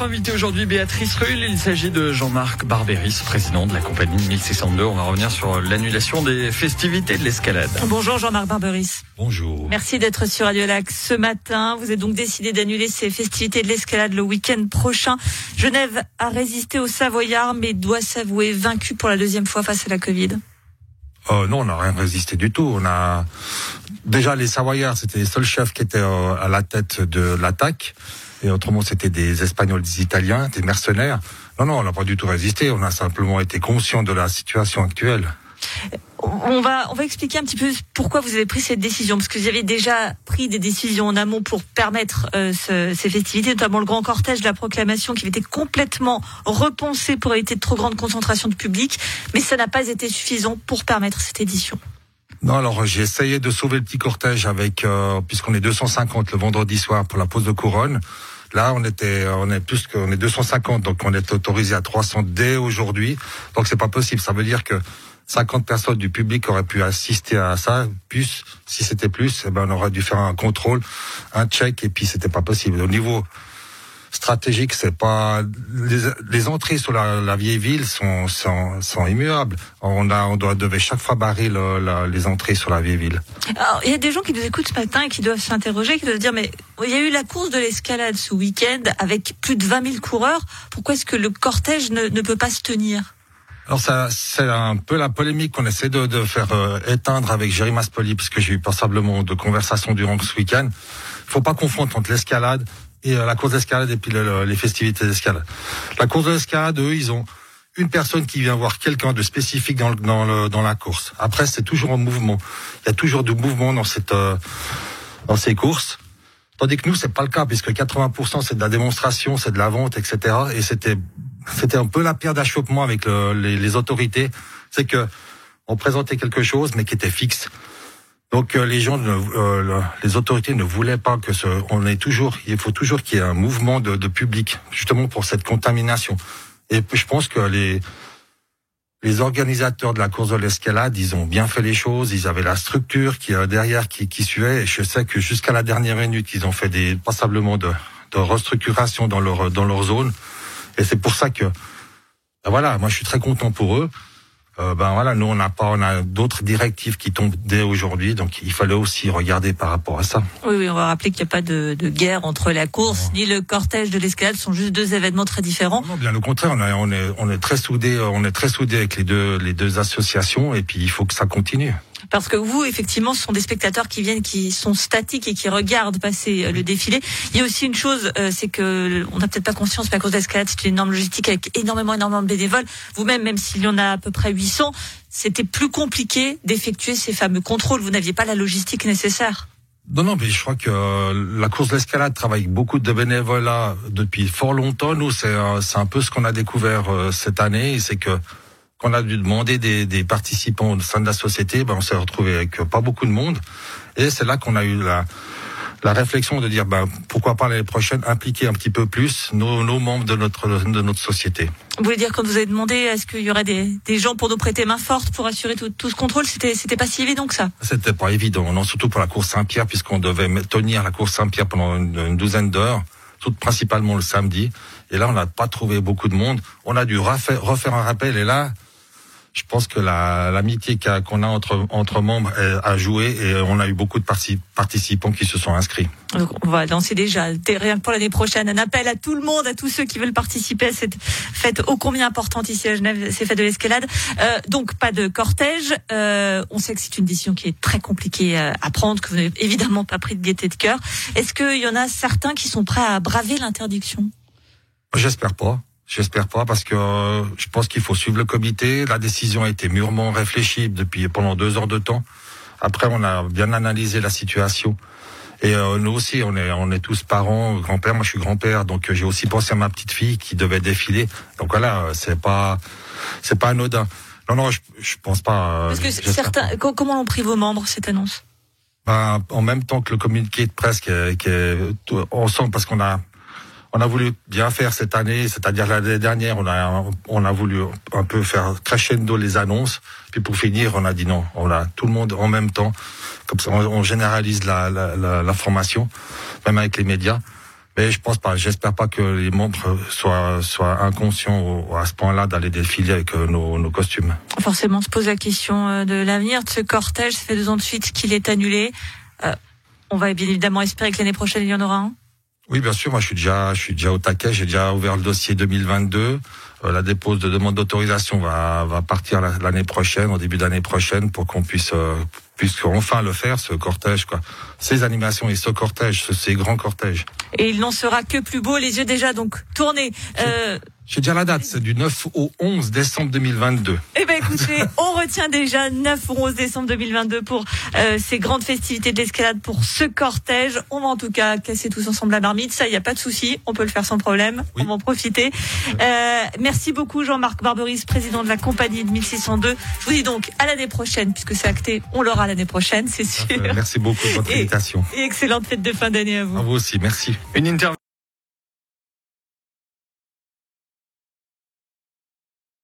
Notre invité aujourd'hui, Béatrice Rull, il s'agit de Jean-Marc Barberis, président de la compagnie 1602. On va revenir sur l'annulation des festivités de l'escalade. Bonjour Jean-Marc Barberis. Bonjour. Merci d'être sur Radio Lac ce matin. Vous avez donc décidé d'annuler ces festivités de l'escalade le week-end prochain. Genève a résisté aux Savoyards, mais doit s'avouer vaincu pour la deuxième fois face à la Covid. Euh, non, on n'a rien résisté du tout. On a déjà les Savoyards, c'était les seuls chefs qui étaient euh, à la tête de l'attaque. Et autrement, c'était des Espagnols, des Italiens, des mercenaires. Non, non, on n'a pas du tout résisté. On a simplement été conscient de la situation actuelle. On va, on va expliquer un petit peu pourquoi vous avez pris cette décision, parce que vous avez déjà pris des décisions en amont pour permettre euh, ce, ces festivités, notamment le grand cortège de la proclamation qui avait été complètement repensé pour éviter de trop grande concentration de public, mais ça n'a pas été suffisant pour permettre cette édition. Non, alors j'ai essayé de sauver le petit cortège avec, euh, puisqu'on est 250 le vendredi soir pour la pose de couronne. Là, on était, on est plus qu'on est 250, donc on est autorisé à 300 dès aujourd'hui. Donc c'est pas possible. Ça veut dire que 50 personnes du public auraient pu assister à ça. Plus, si c'était plus, eh ben on aurait dû faire un contrôle, un check, et puis c'était pas possible. Au niveau stratégique, c'est pas les, les, entrées sur la, la vieille ville sont, sont, sont immuables. On a on doit devait chaque fois barrer le, la, les entrées sur la vieille ville. Il y a des gens qui nous écoutent ce matin et qui doivent s'interroger, qui doivent se dire mais il y a eu la course de l'escalade ce week-end avec plus de 20 000 coureurs. Pourquoi est-ce que le cortège ne, ne peut pas se tenir? Alors ça, c'est un peu la polémique qu'on essaie de, de faire euh, éteindre avec Jérémy Maspoli, puisque j'ai eu passablement de conversations durant ce week-end. Il faut pas confondre entre l'escalade et euh, la course d'escalade et puis le, le, les festivités d'escalade. La course d'escalade, eux, ils ont une personne qui vient voir quelqu'un de spécifique dans, la course. Après, c'est toujours en mouvement. Il y a toujours du mouvement dans cette euh, ces courses. Tandis que nous, c'est pas le cas, puisque 80% c'est de la démonstration, c'est de la vente, etc. Et c'était un peu la pierre d'achoppement avec le, les, les, autorités, c'est que on présentait quelque chose mais qui était fixe. Donc euh, les gens, euh, les autorités ne voulaient pas que ce, on est toujours, il faut toujours qu'il y ait un mouvement de, de, public, justement pour cette contamination. Et je pense que les les organisateurs de la course de l'escalade, ils ont bien fait les choses, ils avaient la structure qui est derrière qui, qui suivait. Et je sais que jusqu'à la dernière minute, ils ont fait des passablement de, de restructuration dans leur dans leur zone. Et c'est pour ça que, ben voilà, moi je suis très content pour eux. Euh, ben voilà, nous on n'a pas, on a d'autres directives qui tombent dès aujourd'hui, donc il fallait aussi regarder par rapport à ça. Oui, oui on va rappeler qu'il n'y a pas de, de, guerre entre la course non. ni le cortège de l'escalade, sont juste deux événements très différents. Non, bien au contraire, on, a, on est, on est très soudés, on est très soudés avec les deux, les deux associations, et puis il faut que ça continue. Parce que vous, effectivement, ce sont des spectateurs qui viennent, qui sont statiques et qui regardent passer euh, le défilé. Il y a aussi une chose, euh, c'est que on n'a peut-être pas conscience, mais à cause d'escalade, c'est une énorme logistique avec énormément, énormément de bénévoles. Vous-même, même, s'il y en a à peu près 800, c'était plus compliqué d'effectuer ces fameux contrôles. Vous n'aviez pas la logistique nécessaire. Non, non, mais je crois que euh, la course d'escalade travaille avec beaucoup de bénévoles depuis fort longtemps. Nous, c'est un peu ce qu'on a découvert cette année, c'est que qu'on a dû demander des, des, participants au sein de la société, ben on s'est retrouvé avec pas beaucoup de monde. Et c'est là qu'on a eu la, la réflexion de dire ben, pourquoi pas l'année prochaine impliquer un petit peu plus nos, nos membres de notre, de notre société. Vous voulez dire quand vous avez demandé est-ce qu'il y aurait des, des gens pour nous prêter main forte pour assurer tout, tout ce contrôle, c'était c'était pas si évident que ça? C'était pas évident, non, surtout pour la course Saint-Pierre puisqu'on devait tenir la course Saint-Pierre pendant une, une douzaine d'heures tout principalement le samedi. Et là, on n'a pas trouvé beaucoup de monde. On a dû refaire, refaire un rappel. Et là, je pense que l'amitié la, qu'on a entre, entre membres a joué et on a eu beaucoup de participants qui se sont inscrits. Donc on va lancer déjà, rien que pour l'année prochaine, un appel à tout le monde, à tous ceux qui veulent participer à cette fête ô combien importante ici à Genève, ces fêtes de l'escalade. Euh, donc pas de cortège. Euh, on sait que c'est une décision qui est très compliquée à prendre, que vous n'avez évidemment pas pris de gaieté de cœur. Est-ce qu'il y en a certains qui sont prêts à braver l'interdiction? J'espère pas. J'espère pas parce que euh, je pense qu'il faut suivre le comité. La décision a été mûrement réfléchie depuis pendant deux heures de temps. Après, on a bien analysé la situation. Et euh, nous aussi, on est, on est tous parents, grand-père. Moi, je suis grand-père, donc euh, j'ai aussi pensé à ma petite fille qui devait défiler. Donc voilà, c'est pas, c'est pas anodin. Non, non, je, je pense pas. Parce que certains, pas. comment ont pris vos membres cette annonce? Ben, en même temps que le communiqué de presse qui est, qui est ensemble, parce qu'on a on a voulu bien faire cette année, c'est-à-dire l'année dernière, on a, on a voulu un peu faire crescendo les annonces. Puis pour finir, on a dit non, on a tout le monde en même temps. Comme ça, on, généralise la, la, la, la, formation, même avec les médias. Mais je pense pas. J'espère pas que les membres soient, soient inconscients à ce point-là d'aller défiler avec euh, nos, nos, costumes. Forcément, on se pose la question euh, de l'avenir de ce cortège. Ça fait deux ans de suite qu'il est annulé. Euh, on va bien évidemment espérer que l'année prochaine, il y en aura un. Oui, bien sûr. Moi, je suis déjà, je suis déjà au taquet. J'ai déjà ouvert le dossier 2022. Euh, la dépose de demande d'autorisation va, va partir l'année prochaine, au début d'année prochaine, pour qu'on puisse, euh, puisse enfin le faire, ce cortège, quoi. Ces animations et ce cortège, ces grands cortèges. Et il n'en sera que plus beau, les yeux déjà donc tournés. Euh, j'ai déjà la date, c'est du 9 au 11 décembre 2022. Eh ben écoutez, on retient déjà 9 au 11 décembre 2022 pour euh, ces grandes festivités de l'escalade, pour ce cortège. On va en tout cas casser tous ensemble la marmite, ça, il n'y a pas de souci, on peut le faire sans problème, on va en profiter. Euh, merci beaucoup Jean-Marc Barberis, président de la compagnie de 1602. Je vous dis donc à l'année prochaine, puisque c'est acté, on l'aura l'année prochaine, c'est sûr. Merci beaucoup de votre invitation. Et excellente fête de fin d'année à vous. À vous aussi, merci. Une interview